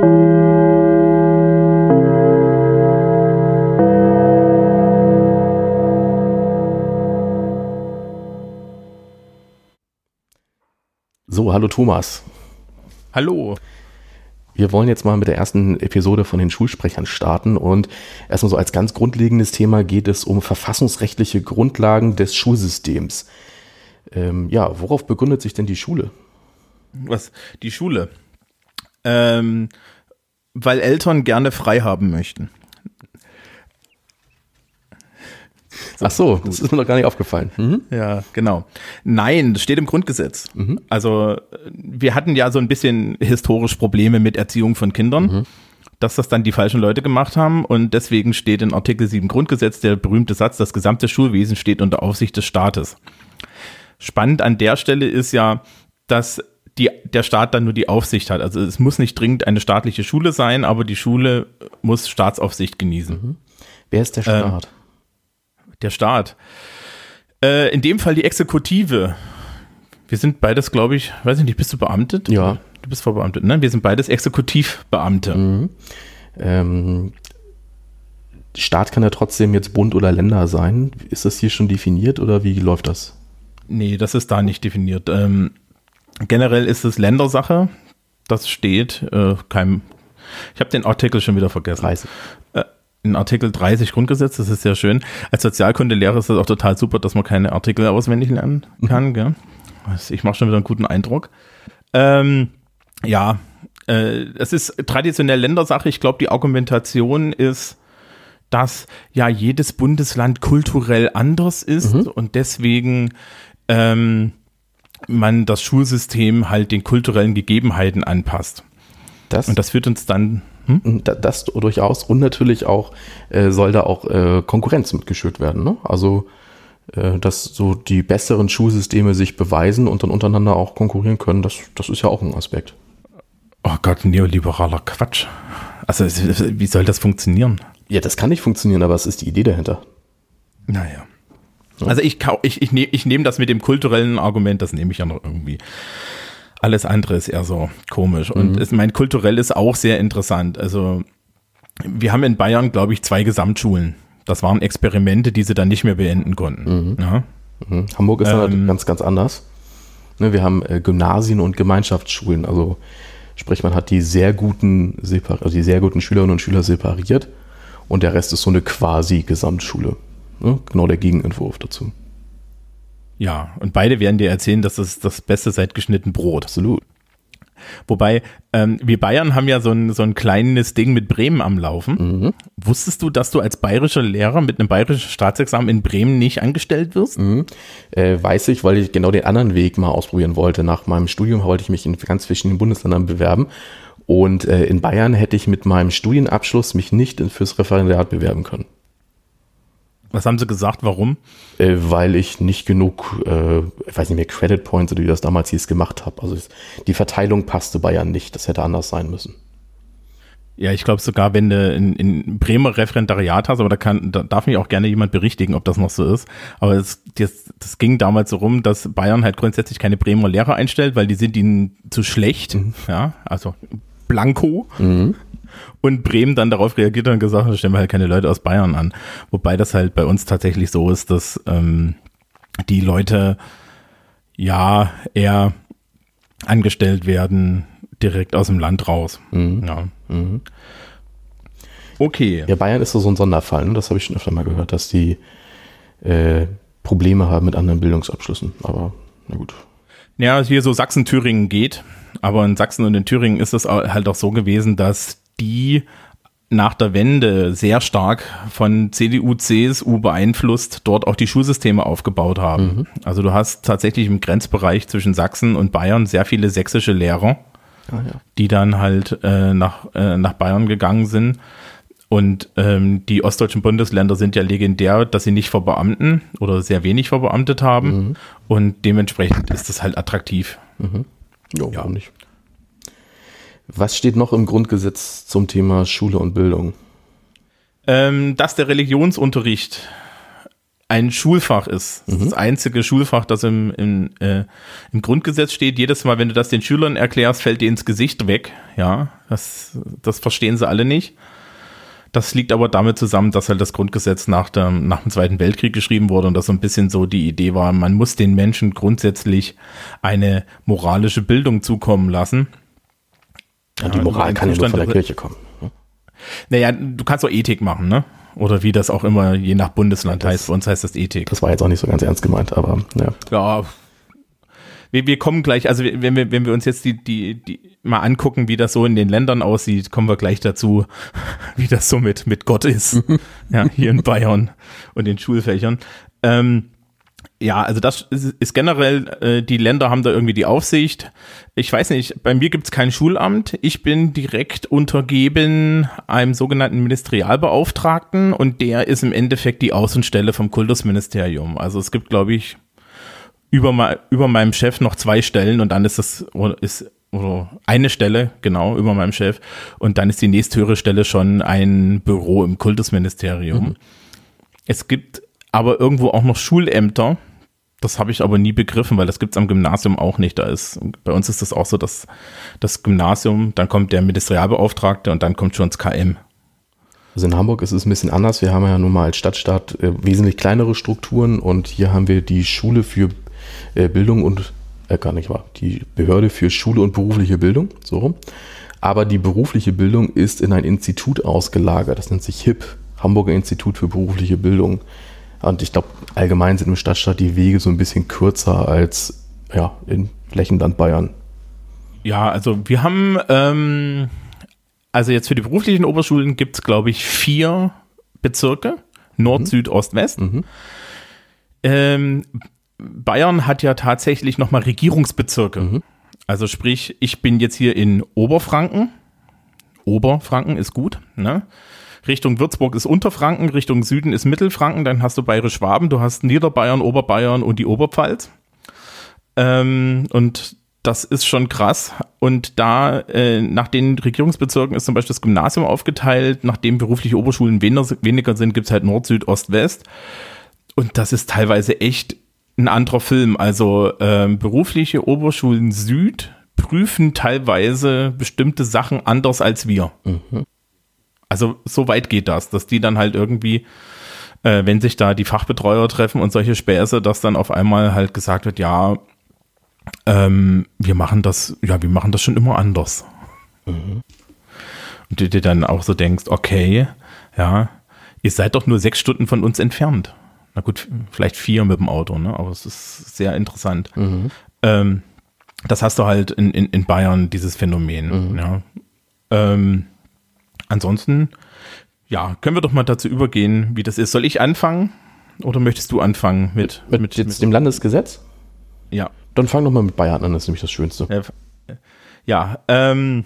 So, hallo Thomas. Hallo. Wir wollen jetzt mal mit der ersten Episode von den Schulsprechern starten und erstmal so als ganz grundlegendes Thema geht es um verfassungsrechtliche Grundlagen des Schulsystems. Ähm, ja, worauf begründet sich denn die Schule? Was? Die Schule? Ähm, weil Eltern gerne frei haben möchten. Ach so, das ist mir noch gar nicht aufgefallen. Mhm. Ja, genau. Nein, das steht im Grundgesetz. Mhm. Also wir hatten ja so ein bisschen historisch Probleme mit Erziehung von Kindern, mhm. dass das dann die falschen Leute gemacht haben und deswegen steht in Artikel 7 Grundgesetz der berühmte Satz, das gesamte Schulwesen steht unter Aufsicht des Staates. Spannend an der Stelle ist ja, dass die, der Staat dann nur die Aufsicht hat. Also es muss nicht dringend eine staatliche Schule sein, aber die Schule muss Staatsaufsicht genießen. Mhm. Wer ist der Staat? Ähm, der Staat. Äh, in dem Fall die Exekutive. Wir sind beides, glaube ich, weiß ich nicht, bist du beamtet? Ja. Du bist verbeamtet, ne? Wir sind beides Exekutivbeamte. Mhm. Ähm, Staat kann ja trotzdem jetzt Bund oder Länder sein. Ist das hier schon definiert oder wie läuft das? Nee, das ist da nicht definiert. Ähm, generell ist es Ländersache. Das steht äh, keinem. Ich habe den Artikel schon wieder vergessen. 30 in Artikel 30 Grundgesetz, das ist sehr schön. Als Sozialkundelehrer ist das auch total super, dass man keine Artikel auswendig lernen kann. Mhm. Gell? Also ich mache schon wieder einen guten Eindruck. Ähm, ja, äh, es ist traditionell Ländersache. Ich glaube, die Argumentation ist, dass ja jedes Bundesland kulturell anders ist mhm. und deswegen ähm, man das Schulsystem halt den kulturellen Gegebenheiten anpasst. Das? Und das führt uns dann hm? Das durchaus. Und natürlich auch äh, soll da auch äh, Konkurrenz mitgeschürt werden. Ne? Also, äh, dass so die besseren Schulsysteme sich beweisen und dann untereinander auch konkurrieren können, das, das ist ja auch ein Aspekt. Oh Gott, neoliberaler Quatsch. Also, wie soll das funktionieren? Ja, das kann nicht funktionieren, aber es ist die Idee dahinter. Naja. Also ich, ich, ich, nehme ich nehme das mit dem kulturellen Argument, das nehme ich ja noch irgendwie. Alles andere ist eher so komisch. Und mhm. es, mein kulturell ist auch sehr interessant. Also wir haben in Bayern, glaube ich, zwei Gesamtschulen. Das waren Experimente, die sie dann nicht mehr beenden konnten. Mhm. Ja? Mhm. Hamburg ist halt ähm, ganz, ganz anders. Ne, wir haben äh, Gymnasien und Gemeinschaftsschulen. Also sprich, man hat die sehr guten, also die sehr guten Schülerinnen und Schüler separiert und der Rest ist so eine quasi Gesamtschule. Ne? Genau der Gegenentwurf dazu. Ja, und beide werden dir erzählen, dass das das Beste seit geschnitten Brot. Absolut. Wobei, ähm, wir Bayern haben ja so ein, so ein kleines Ding mit Bremen am Laufen. Mhm. Wusstest du, dass du als bayerischer Lehrer mit einem bayerischen Staatsexamen in Bremen nicht angestellt wirst? Mhm. Äh, weiß ich, weil ich genau den anderen Weg mal ausprobieren wollte. Nach meinem Studium wollte ich mich in ganz verschiedenen Bundesländern bewerben. Und äh, in Bayern hätte ich mit meinem Studienabschluss mich nicht fürs Referendariat bewerben können. Was haben sie gesagt? Warum? Äh, weil ich nicht genug, äh, ich weiß nicht mehr, Credit Points oder wie das damals hieß, gemacht habe. Also die Verteilung passte Bayern nicht. Das hätte anders sein müssen. Ja, ich glaube sogar, wenn du in, in Bremer Referendariat hast, aber da, kann, da darf mich auch gerne jemand berichtigen, ob das noch so ist. Aber es, das, das ging damals so rum, dass Bayern halt grundsätzlich keine Bremer Lehrer einstellt, weil die sind ihnen zu schlecht. Mhm. Ja, also Blanco. Mhm und Bremen dann darauf reagiert und gesagt, da stellen wir halt keine Leute aus Bayern an. Wobei das halt bei uns tatsächlich so ist, dass ähm, die Leute ja eher angestellt werden direkt aus dem Land raus. Mhm. Ja. Mhm. Okay. Ja, Bayern ist so ein Sonderfall, ne? das habe ich schon öfter mal gehört, dass die äh, Probleme haben mit anderen Bildungsabschlüssen. Aber na gut. Ja, hier so Sachsen-Thüringen geht, aber in Sachsen und in Thüringen ist es halt auch so gewesen, dass die nach der Wende sehr stark von CDU, CSU beeinflusst dort auch die Schulsysteme aufgebaut haben. Mhm. Also du hast tatsächlich im Grenzbereich zwischen Sachsen und Bayern sehr viele sächsische Lehrer, ah, ja. die dann halt äh, nach, äh, nach Bayern gegangen sind. Und ähm, die ostdeutschen Bundesländer sind ja legendär, dass sie nicht verbeamten oder sehr wenig verbeamtet haben. Mhm. Und dementsprechend ist das halt attraktiv. Mhm. Jo, ja, nicht? Was steht noch im Grundgesetz zum Thema Schule und Bildung? Ähm, dass der Religionsunterricht ein Schulfach ist. Mhm. Das einzige Schulfach, das im, im, äh, im Grundgesetz steht. Jedes Mal, wenn du das den Schülern erklärst, fällt dir ins Gesicht weg. Ja, Das, das verstehen sie alle nicht. Das liegt aber damit zusammen, dass halt das Grundgesetz nach dem, nach dem Zweiten Weltkrieg geschrieben wurde und das so ein bisschen so die Idee war, man muss den Menschen grundsätzlich eine moralische Bildung zukommen lassen. Ja, die Moral kann ja nur von der Kirche kommen. Ne? Naja, du kannst auch Ethik machen, ne? Oder wie das auch immer je nach Bundesland das, heißt. Bei uns heißt das Ethik. Das war jetzt auch nicht so ganz ernst gemeint, aber ja. Ja, wir, wir kommen gleich, also wenn wir, wenn wir uns jetzt die, die, die mal angucken, wie das so in den Ländern aussieht, kommen wir gleich dazu, wie das so mit, mit Gott ist. ja, hier in Bayern und den Schulfächern. Ähm, ja, also das ist, ist generell, äh, die Länder haben da irgendwie die Aufsicht. Ich weiß nicht, bei mir gibt's kein Schulamt. Ich bin direkt untergeben einem sogenannten Ministerialbeauftragten und der ist im Endeffekt die Außenstelle vom Kultusministerium. Also es gibt, glaube ich, über, über meinem Chef noch zwei Stellen und dann ist das ist oder eine Stelle, genau, über meinem Chef. Und dann ist die nächsthöhere Stelle schon ein Büro im Kultusministerium. Mhm. Es gibt aber irgendwo auch noch Schulämter. Das habe ich aber nie begriffen, weil das gibt es am Gymnasium auch nicht. Da ist, bei uns ist das auch so, dass das Gymnasium, dann kommt der Ministerialbeauftragte und dann kommt schon das KM. Also in Hamburg ist es ein bisschen anders. Wir haben ja nun mal als Stadtstaat äh, wesentlich kleinere Strukturen und hier haben wir die Schule für äh, Bildung und, äh, gar nicht wahr, die Behörde für Schule und berufliche Bildung, so rum. Aber die berufliche Bildung ist in ein Institut ausgelagert, das nennt sich HIP, Hamburger Institut für berufliche Bildung. Und ich glaube, allgemein sind im Stadtstaat die Wege so ein bisschen kürzer als ja, in Flächenland Bayern. Ja, also wir haben, ähm, also jetzt für die beruflichen Oberschulen gibt es, glaube ich, vier Bezirke. Nord, mhm. Süd, Ost, West. Mhm. Ähm, Bayern hat ja tatsächlich nochmal Regierungsbezirke. Mhm. Also sprich, ich bin jetzt hier in Oberfranken. Oberfranken ist gut, ne? Richtung Würzburg ist Unterfranken, Richtung Süden ist Mittelfranken, dann hast du Bayerisch-Schwaben, du hast Niederbayern, Oberbayern und die Oberpfalz. Ähm, und das ist schon krass. Und da, äh, nach den Regierungsbezirken ist zum Beispiel das Gymnasium aufgeteilt, nachdem berufliche Oberschulen weniger, weniger sind, gibt's halt Nord, Süd, Ost, West. Und das ist teilweise echt ein anderer Film. Also ähm, berufliche Oberschulen Süd prüfen teilweise bestimmte Sachen anders als wir. Mhm. Also so weit geht das, dass die dann halt irgendwie, äh, wenn sich da die Fachbetreuer treffen und solche Späße, dass dann auf einmal halt gesagt wird, ja, ähm, wir machen das, ja, wir machen das schon immer anders. Mhm. Und du dir dann auch so denkst, okay, ja, ihr seid doch nur sechs Stunden von uns entfernt. Na gut, vielleicht vier mit dem Auto, ne? aber es ist sehr interessant. Mhm. Ähm, das hast du halt in, in, in Bayern, dieses Phänomen. Mhm. Ja. Ähm, ansonsten, ja, können wir doch mal dazu übergehen, wie das ist. Soll ich anfangen oder möchtest du anfangen mit, mit, mit jetzt mit, dem Landesgesetz? Ja. Dann fang doch mal mit Bayern an, das ist nämlich das Schönste. Ja, ähm,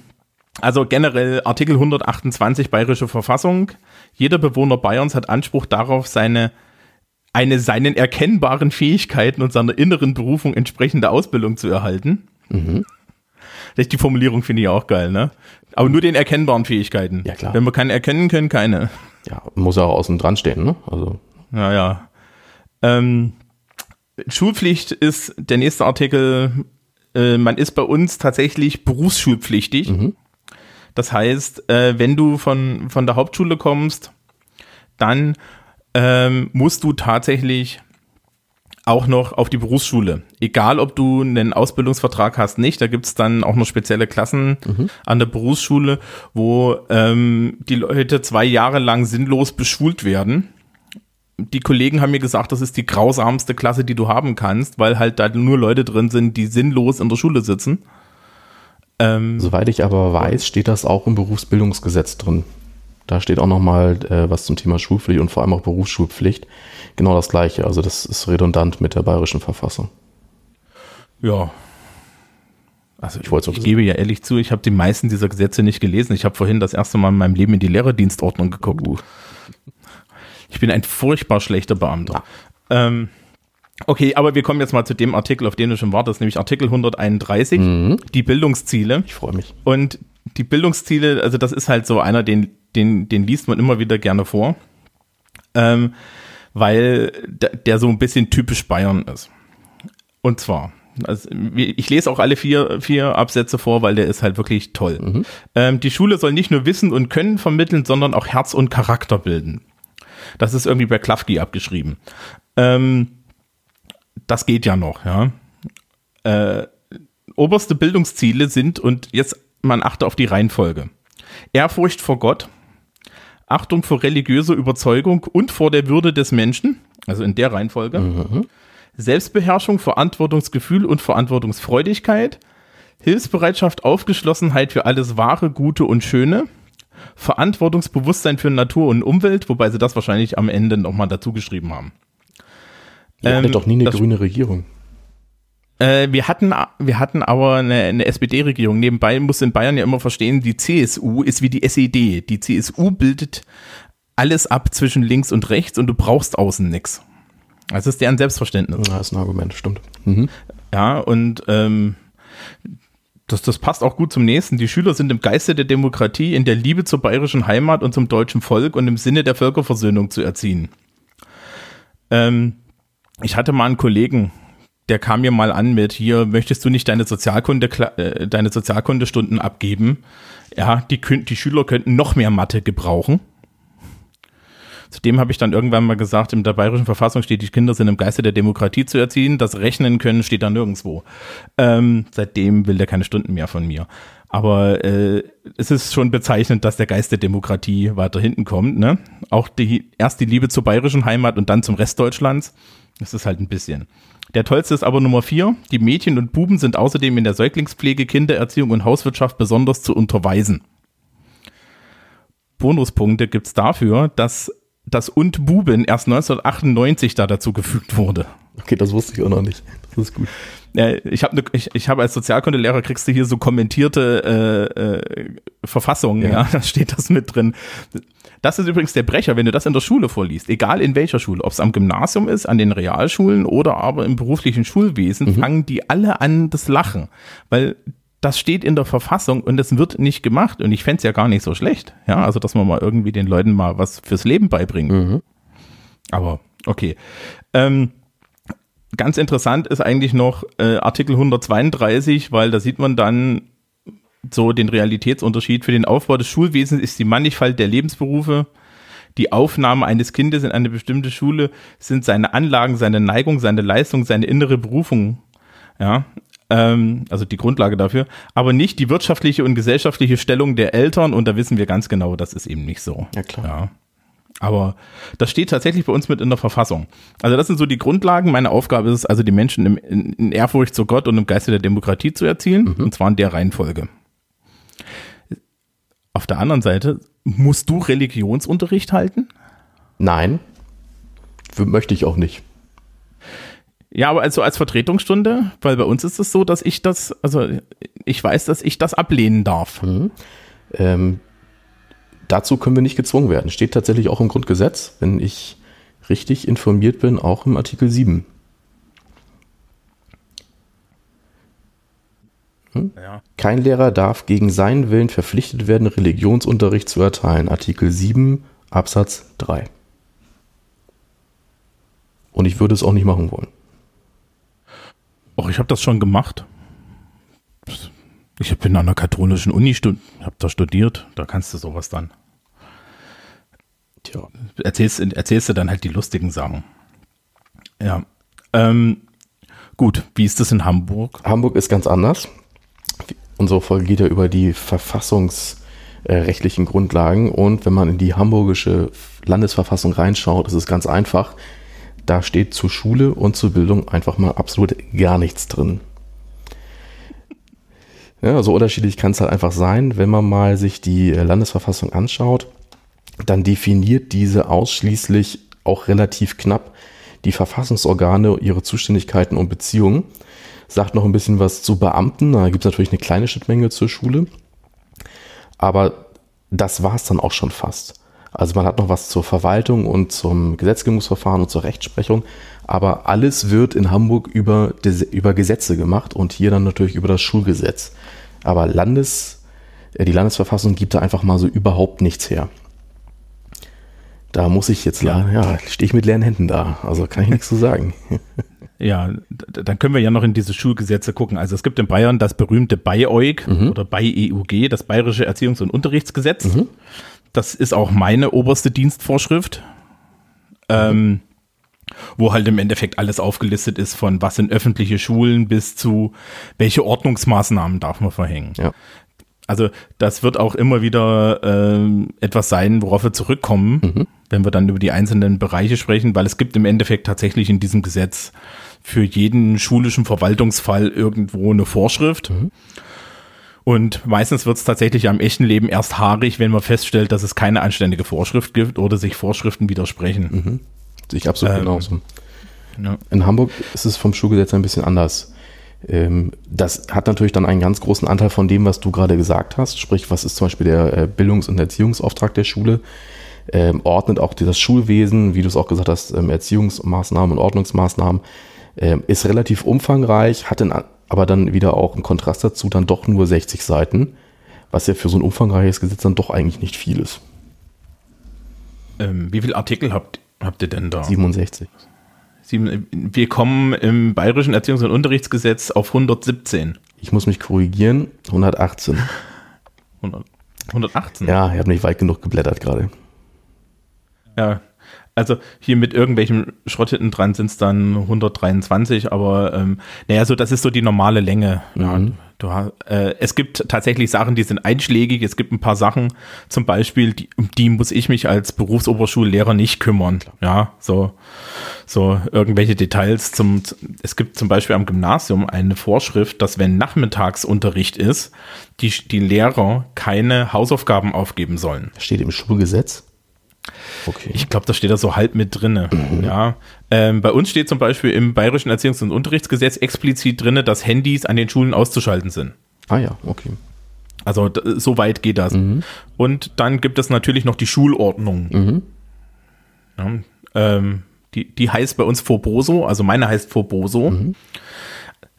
also generell Artikel 128 Bayerische Verfassung. Jeder Bewohner Bayerns hat Anspruch darauf, seine eine seinen erkennbaren Fähigkeiten und seiner inneren Berufung entsprechende Ausbildung zu erhalten. Mhm. Die Formulierung finde ich auch geil, ne? Aber nur den erkennbaren Fähigkeiten. Ja, klar. Wenn wir keine erkennen können, keine. Ja, muss auch außen dran stehen, ne? Also. Ja, ja. Ähm, Schulpflicht ist der nächste Artikel. Äh, man ist bei uns tatsächlich berufsschulpflichtig. Mhm. Das heißt, äh, wenn du von, von der Hauptschule kommst, dann ähm, musst du tatsächlich auch noch auf die Berufsschule. Egal, ob du einen Ausbildungsvertrag hast, nicht. Da gibt's dann auch noch spezielle Klassen mhm. an der Berufsschule, wo ähm, die Leute zwei Jahre lang sinnlos beschult werden. Die Kollegen haben mir gesagt, das ist die grausamste Klasse, die du haben kannst, weil halt da nur Leute drin sind, die sinnlos in der Schule sitzen. Ähm, Soweit ich aber weiß, steht das auch im Berufsbildungsgesetz drin. Da steht auch nochmal äh, was zum Thema Schulpflicht und vor allem auch Berufsschulpflicht. Genau das gleiche. Also das ist redundant mit der bayerischen Verfassung. Ja. Also ich, ich, ich gebe ja ehrlich zu, ich habe die meisten dieser Gesetze nicht gelesen. Ich habe vorhin das erste Mal in meinem Leben in die Lehrerdienstordnung geguckt. Uh. Ich bin ein furchtbar schlechter Beamter. Ja. Ähm, okay, aber wir kommen jetzt mal zu dem Artikel, auf den du schon wartest, nämlich Artikel 131, mhm. die Bildungsziele. Ich freue mich. Und die Bildungsziele, also das ist halt so einer, den den, den liest man immer wieder gerne vor, ähm, weil der so ein bisschen typisch Bayern ist. Und zwar, Also, ich lese auch alle vier, vier Absätze vor, weil der ist halt wirklich toll. Mhm. Ähm, die Schule soll nicht nur Wissen und Können vermitteln, sondern auch Herz und Charakter bilden. Das ist irgendwie bei Klafki abgeschrieben. Ähm, das geht ja noch, ja. Äh, oberste Bildungsziele sind, und jetzt man achte auf die Reihenfolge. Ehrfurcht vor Gott, Achtung vor religiöser Überzeugung und vor der Würde des Menschen, also in der Reihenfolge. Mhm. Selbstbeherrschung, Verantwortungsgefühl und Verantwortungsfreudigkeit, Hilfsbereitschaft, Aufgeschlossenheit für alles Wahre, Gute und Schöne, Verantwortungsbewusstsein für Natur und Umwelt, wobei sie das wahrscheinlich am Ende nochmal dazu geschrieben haben. Ihr ähm, doch nie eine grüne Regierung. Äh, wir, hatten, wir hatten aber eine, eine SPD-Regierung. Nebenbei muss in Bayern ja immer verstehen, die CSU ist wie die SED. Die CSU bildet alles ab zwischen links und rechts und du brauchst außen nichts. Das ist deren Selbstverständnis. Ja, ist ein Argument, stimmt. Mhm. Ja, und ähm, das, das passt auch gut zum nächsten. Die Schüler sind im Geiste der Demokratie, in der Liebe zur bayerischen Heimat und zum deutschen Volk und im Sinne der Völkerversöhnung zu erziehen. Ähm, ich hatte mal einen Kollegen, der kam mir mal an mit, hier möchtest du nicht deine Sozialkunde, äh, deine Sozialkundestunden abgeben? Ja, die, die Schüler könnten noch mehr Mathe gebrauchen. Zudem habe ich dann irgendwann mal gesagt, in der bayerischen Verfassung steht, die Kinder sind im Geiste der Demokratie zu erziehen. Das Rechnen können steht da nirgendwo. Ähm, seitdem will der keine Stunden mehr von mir. Aber äh, es ist schon bezeichnend, dass der Geist der Demokratie weiter hinten kommt. Ne? Auch die, erst die Liebe zur bayerischen Heimat und dann zum Rest Deutschlands. Das ist halt ein bisschen. Der tollste ist aber Nummer vier. Die Mädchen und Buben sind außerdem in der Säuglingspflege, Kindererziehung und Hauswirtschaft besonders zu unterweisen. Bonuspunkte gibt's dafür, dass das und Buben erst 1998 da dazu gefügt wurde. Okay, das wusste ich auch noch nicht. Das ist gut. ich habe ne, ich, ich hab als Sozialkundelehrer kriegst du hier so kommentierte äh, äh, Verfassungen, ja. ja, da steht das mit drin. Das ist übrigens der Brecher, wenn du das in der Schule vorliest, egal in welcher Schule, ob es am Gymnasium ist, an den Realschulen oder aber im beruflichen Schulwesen, mhm. fangen die alle an das Lachen, weil das steht in der Verfassung und es wird nicht gemacht und ich fände es ja gar nicht so schlecht, ja, also dass man mal irgendwie den Leuten mal was fürs Leben beibringt. Mhm. Aber okay. Ähm, ganz interessant ist eigentlich noch äh, Artikel 132, weil da sieht man dann, so den Realitätsunterschied. Für den Aufbau des Schulwesens ist die Mannigfalt der Lebensberufe, die Aufnahme eines Kindes in eine bestimmte Schule sind seine Anlagen, seine Neigung, seine Leistung, seine innere Berufung. Ja, ähm, also die Grundlage dafür, aber nicht die wirtschaftliche und gesellschaftliche Stellung der Eltern und da wissen wir ganz genau, das ist eben nicht so. Ja, klar. Ja. Aber das steht tatsächlich bei uns mit in der Verfassung. Also das sind so die Grundlagen. Meine Aufgabe ist es also, die Menschen im, in, in Ehrfurcht zu Gott und im Geiste der Demokratie zu erzielen, mhm. und zwar in der Reihenfolge. Auf der anderen Seite, musst du Religionsunterricht halten? Nein, möchte ich auch nicht. Ja, aber also als Vertretungsstunde, weil bei uns ist es so, dass ich das, also ich weiß, dass ich das ablehnen darf. Mhm. Ähm, dazu können wir nicht gezwungen werden. Steht tatsächlich auch im Grundgesetz, wenn ich richtig informiert bin, auch im Artikel 7. Hm? Ja. Kein Lehrer darf gegen seinen Willen verpflichtet werden, Religionsunterricht zu erteilen. Artikel 7 Absatz 3. Und ich würde es auch nicht machen wollen. Och, ich habe das schon gemacht. Ich bin an einer katholischen Uni, habe da studiert, da kannst du sowas dann. Tja. Erzählst, erzählst du dann halt die lustigen Sachen. Ja. Ähm, gut, wie ist das in Hamburg? Hamburg ist ganz anders unsere Folge geht ja über die verfassungsrechtlichen Grundlagen und wenn man in die hamburgische Landesverfassung reinschaut, ist es ganz einfach. Da steht zur Schule und zur Bildung einfach mal absolut gar nichts drin. Ja, so unterschiedlich kann es halt einfach sein, wenn man mal sich die Landesverfassung anschaut, dann definiert diese ausschließlich auch relativ knapp die Verfassungsorgane, ihre Zuständigkeiten und Beziehungen sagt noch ein bisschen was zu Beamten. Da gibt es natürlich eine kleine Schnittmenge zur Schule. Aber das war es dann auch schon fast. Also man hat noch was zur Verwaltung und zum Gesetzgebungsverfahren und zur Rechtsprechung, aber alles wird in Hamburg über, über Gesetze gemacht und hier dann natürlich über das Schulgesetz. Aber Landes, äh, die Landesverfassung gibt da einfach mal so überhaupt nichts her. Da muss ich jetzt, ja, ja stehe ich mit leeren Händen da. Also kann ich nichts zu sagen. Ja, dann können wir ja noch in diese Schulgesetze gucken. Also es gibt in Bayern das berühmte BayEUG mhm. oder BayEUG, das Bayerische Erziehungs- und Unterrichtsgesetz. Mhm. Das ist auch meine oberste Dienstvorschrift. Ähm, wo halt im Endeffekt alles aufgelistet ist, von was sind öffentliche Schulen bis zu welche Ordnungsmaßnahmen darf man verhängen. Ja. Also das wird auch immer wieder äh, etwas sein, worauf wir zurückkommen, mhm. wenn wir dann über die einzelnen Bereiche sprechen, weil es gibt im Endeffekt tatsächlich in diesem Gesetz für jeden schulischen Verwaltungsfall irgendwo eine Vorschrift. Mhm. Und meistens wird es tatsächlich am echten Leben erst haarig, wenn man feststellt, dass es keine anständige Vorschrift gibt oder sich Vorschriften widersprechen. Mhm. Sehe ich absolut ähm, genauso. Ja. In Hamburg ist es vom Schulgesetz ein bisschen anders. Ähm, das hat natürlich dann einen ganz großen Anteil von dem, was du gerade gesagt hast. Sprich, was ist zum Beispiel der äh, Bildungs- und Erziehungsauftrag der Schule? Ähm, ordnet auch das Schulwesen, wie du es auch gesagt hast, ähm, Erziehungsmaßnahmen und Ordnungsmaßnahmen, ist relativ umfangreich, hat in, aber dann wieder auch im Kontrast dazu dann doch nur 60 Seiten, was ja für so ein umfangreiches Gesetz dann doch eigentlich nicht viel ist. Ähm, wie viele Artikel habt, habt ihr denn da? 67. Wir kommen im Bayerischen Erziehungs- und Unterrichtsgesetz auf 117. Ich muss mich korrigieren, 118. 100, 118? Ja, ich habe nicht weit genug geblättert gerade. Ja, also hier mit irgendwelchen Schrott hinten dran sind es dann 123, aber ähm, naja, so das ist so die normale Länge. Mhm. Ja, du, äh, es gibt tatsächlich Sachen, die sind einschlägig. Es gibt ein paar Sachen, zum Beispiel, die, um die muss ich mich als Berufsoberschullehrer nicht kümmern. Ja, so, so irgendwelche Details zum, es gibt zum Beispiel am Gymnasium eine Vorschrift, dass wenn Nachmittagsunterricht ist, die, die Lehrer keine Hausaufgaben aufgeben sollen. Steht im Schulgesetz? Okay. Ich glaube, da steht da so halb mit drinne. Mhm. Ja. Ähm, bei uns steht zum Beispiel im Bayerischen Erziehungs- und Unterrichtsgesetz explizit drinne, dass Handys an den Schulen auszuschalten sind. Ah ja, okay. Also so weit geht das. Mhm. Und dann gibt es natürlich noch die Schulordnung. Mhm. Ja, ähm, die, die heißt bei uns Forboso, also meine heißt Forboso. Mhm.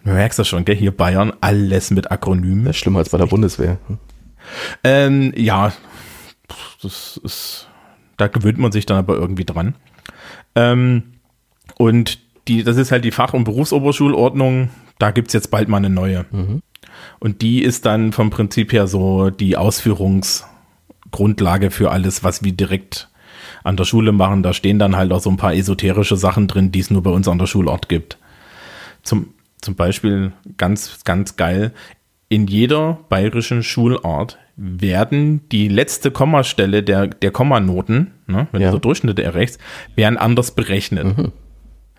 Du merkst das schon, gell? Hier Bayern, alles mit Akronymen. Das ist schlimmer als bei der Bundeswehr. Ähm, ja, das ist da gewöhnt man sich dann aber irgendwie dran. Ähm, und die, das ist halt die Fach- und Berufsoberschulordnung. Da gibt es jetzt bald mal eine neue. Mhm. Und die ist dann vom Prinzip her so die Ausführungsgrundlage für alles, was wir direkt an der Schule machen. Da stehen dann halt auch so ein paar esoterische Sachen drin, die es nur bei uns an der Schulort gibt. Zum, zum Beispiel ganz, ganz geil. In jeder bayerischen Schulart werden die letzte Kommastelle der, der Kommanoten, ne, wenn ja. du so Durchschnitte erreichst, werden anders berechnet. Mhm.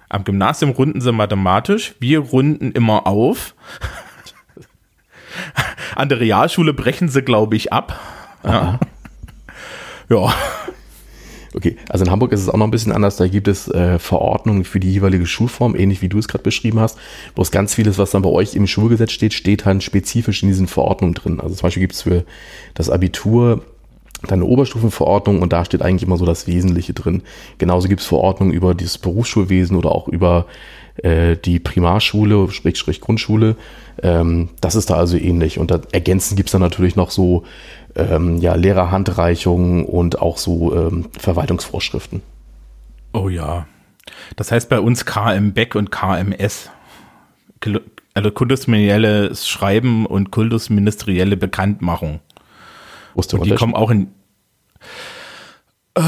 Am Gymnasium runden sie mathematisch, wir runden immer auf. An der Realschule brechen sie, glaube ich, ab. Ja. ja. Okay, also in Hamburg ist es auch noch ein bisschen anders. Da gibt es äh, Verordnungen für die jeweilige Schulform, ähnlich wie du es gerade beschrieben hast. Bloß ganz vieles, was dann bei euch im Schulgesetz steht, steht halt spezifisch in diesen Verordnungen drin. Also zum Beispiel gibt es für das Abitur dann Oberstufenverordnung und da steht eigentlich immer so das Wesentliche drin. Genauso gibt es Verordnungen über das Berufsschulwesen oder auch über äh, die Primarschule, Sprich Grundschule. Ähm, das ist da also ähnlich. Und da ergänzend gibt es dann natürlich noch so ähm, ja, Lehrerhandreichungen und auch so ähm, Verwaltungsvorschriften. Oh ja. Das heißt bei uns KM Beck und KMS. Also kultusministerielles Schreiben und kultusministerielle Bekanntmachung. Wo ist der und die kommen auch in. Äh,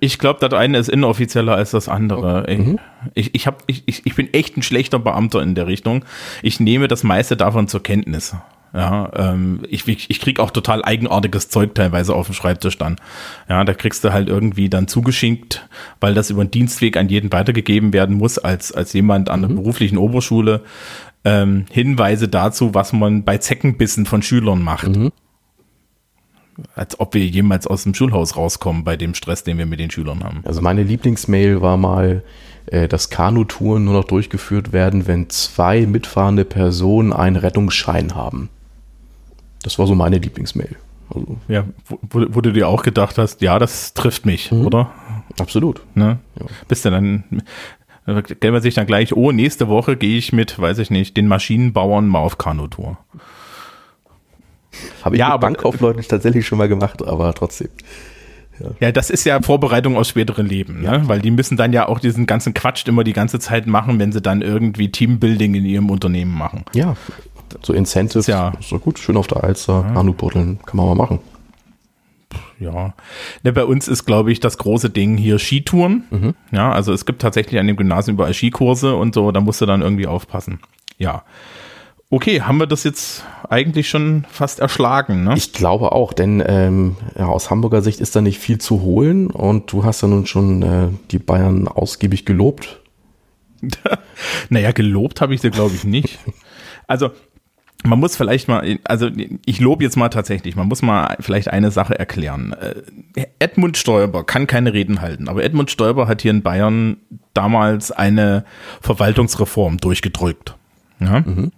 ich glaube, das eine ist inoffizieller als das andere. Okay. Mhm. Ich, ich, hab, ich, ich bin echt ein schlechter Beamter in der Richtung. Ich nehme das meiste davon zur Kenntnis. Ja, ähm, ich, ich, krieg auch total eigenartiges Zeug teilweise auf dem Schreibtisch dann. Ja, da kriegst du halt irgendwie dann zugeschickt, weil das über den Dienstweg an jeden weitergegeben werden muss, als, als jemand an der mhm. beruflichen Oberschule, ähm, Hinweise dazu, was man bei Zeckenbissen von Schülern macht. Mhm als ob wir jemals aus dem Schulhaus rauskommen bei dem Stress, den wir mit den Schülern haben. Also meine Lieblingsmail war mal, äh, dass Kanutouren nur noch durchgeführt werden, wenn zwei mitfahrende Personen einen Rettungsschein haben. Das war so meine Lieblingsmail. Also. Ja, wo, wo, du dir auch gedacht hast, ja, das trifft mich, mhm. oder? Absolut. Ne? Ja. Bist du dann, stellt man sich dann gleich, oh, nächste Woche gehe ich mit, weiß ich nicht, den Maschinenbauern mal auf Kanutour. Habe ich ja, mit Bankkaufleuten tatsächlich schon mal gemacht, aber trotzdem. Ja. ja. das ist ja Vorbereitung aus späteren Leben, ne? weil die müssen dann ja auch diesen ganzen Quatsch immer die ganze Zeit machen, wenn sie dann irgendwie Teambuilding in ihrem Unternehmen machen. Ja, so Incentives, ja. so gut, schön auf der Alster, ja. Hanubuddeln, kann man mal machen. Ja, ne, bei uns ist, glaube ich, das große Ding hier Skitouren. Mhm. Ja, also es gibt tatsächlich an dem Gymnasium überall Skikurse und so, da musst du dann irgendwie aufpassen. Ja. Okay, haben wir das jetzt eigentlich schon fast erschlagen, ne? Ich glaube auch, denn ähm, ja, aus Hamburger Sicht ist da nicht viel zu holen und du hast ja nun schon äh, die Bayern ausgiebig gelobt. naja, gelobt habe ich sie, glaube ich, nicht. Also, man muss vielleicht mal, also ich lobe jetzt mal tatsächlich, man muss mal vielleicht eine Sache erklären. Äh, Edmund Stoiber kann keine Reden halten, aber Edmund Stoiber hat hier in Bayern damals eine Verwaltungsreform durchgedrückt. Ja? Mhm.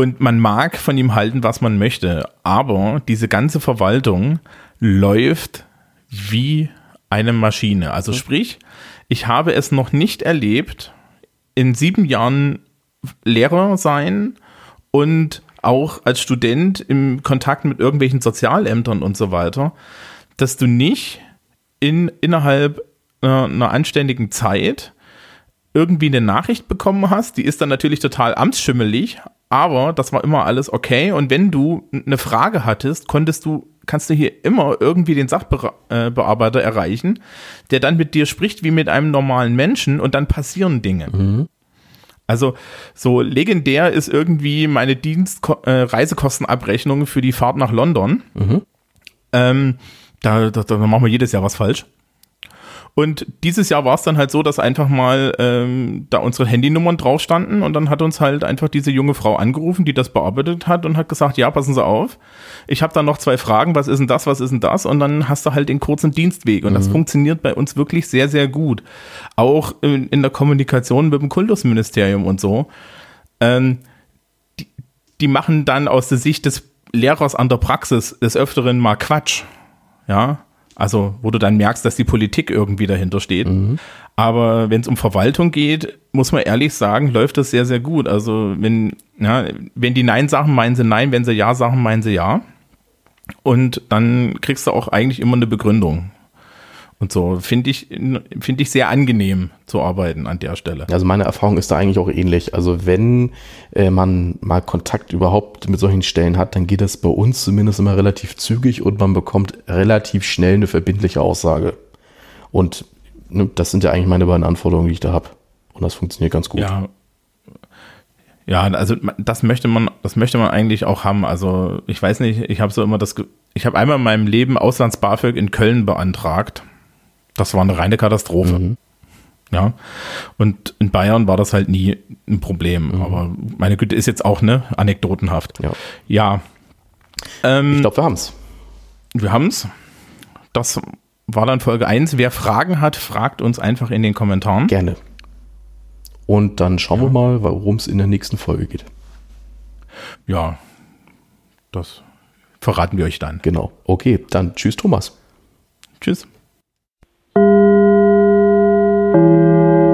Und man mag von ihm halten, was man möchte, aber diese ganze Verwaltung läuft wie eine Maschine. Also sprich, ich habe es noch nicht erlebt, in sieben Jahren Lehrer sein und auch als Student im Kontakt mit irgendwelchen Sozialämtern und so weiter, dass du nicht in, innerhalb einer, einer anständigen Zeit irgendwie eine Nachricht bekommen hast, die ist dann natürlich total amtsschimmelig, aber das war immer alles okay. Und wenn du eine Frage hattest, konntest du, kannst du hier immer irgendwie den Sachbearbeiter erreichen, der dann mit dir spricht wie mit einem normalen Menschen und dann passieren Dinge. Mhm. Also so legendär ist irgendwie meine Dienst äh, für die Fahrt nach London. Mhm. Ähm, da, da, da machen wir jedes Jahr was falsch. Und dieses Jahr war es dann halt so, dass einfach mal ähm, da unsere Handynummern drauf standen und dann hat uns halt einfach diese junge Frau angerufen, die das bearbeitet hat und hat gesagt, ja, passen Sie auf, ich habe da noch zwei Fragen, was ist denn das, was ist denn das? Und dann hast du halt den kurzen Dienstweg und mhm. das funktioniert bei uns wirklich sehr, sehr gut. Auch in, in der Kommunikation mit dem Kultusministerium und so. Ähm, die, die machen dann aus der Sicht des Lehrers an der Praxis des Öfteren mal Quatsch. Ja, also, wo du dann merkst, dass die Politik irgendwie dahinter steht. Mhm. Aber wenn es um Verwaltung geht, muss man ehrlich sagen, läuft das sehr, sehr gut. Also, wenn, ja, wenn die Nein sagen, meinen sie Nein, wenn sie Ja sagen, meinen sie Ja. Und dann kriegst du auch eigentlich immer eine Begründung. Und so finde ich, finde ich sehr angenehm zu arbeiten an der Stelle. Also meine Erfahrung ist da eigentlich auch ähnlich. Also wenn äh, man mal Kontakt überhaupt mit solchen Stellen hat, dann geht das bei uns zumindest immer relativ zügig und man bekommt relativ schnell eine verbindliche Aussage. Und ne, das sind ja eigentlich meine beiden Anforderungen, die ich da habe. Und das funktioniert ganz gut. Ja. Ja, also das möchte man, das möchte man eigentlich auch haben. Also ich weiß nicht, ich habe so immer das, ich habe einmal in meinem Leben Auslands-BAföG in Köln beantragt das war eine reine Katastrophe. Mhm. Ja. Und in Bayern war das halt nie ein Problem. Mhm. Aber meine Güte ist jetzt auch ne anekdotenhaft. Ja. ja. Ähm, ich glaube, wir haben es. Wir haben es. Das war dann Folge 1. Wer Fragen hat, fragt uns einfach in den Kommentaren. Gerne. Und dann schauen ja. wir mal, worum es in der nächsten Folge geht. Ja, das verraten wir euch dann. Genau. Okay, dann tschüss, Thomas. Tschüss. Música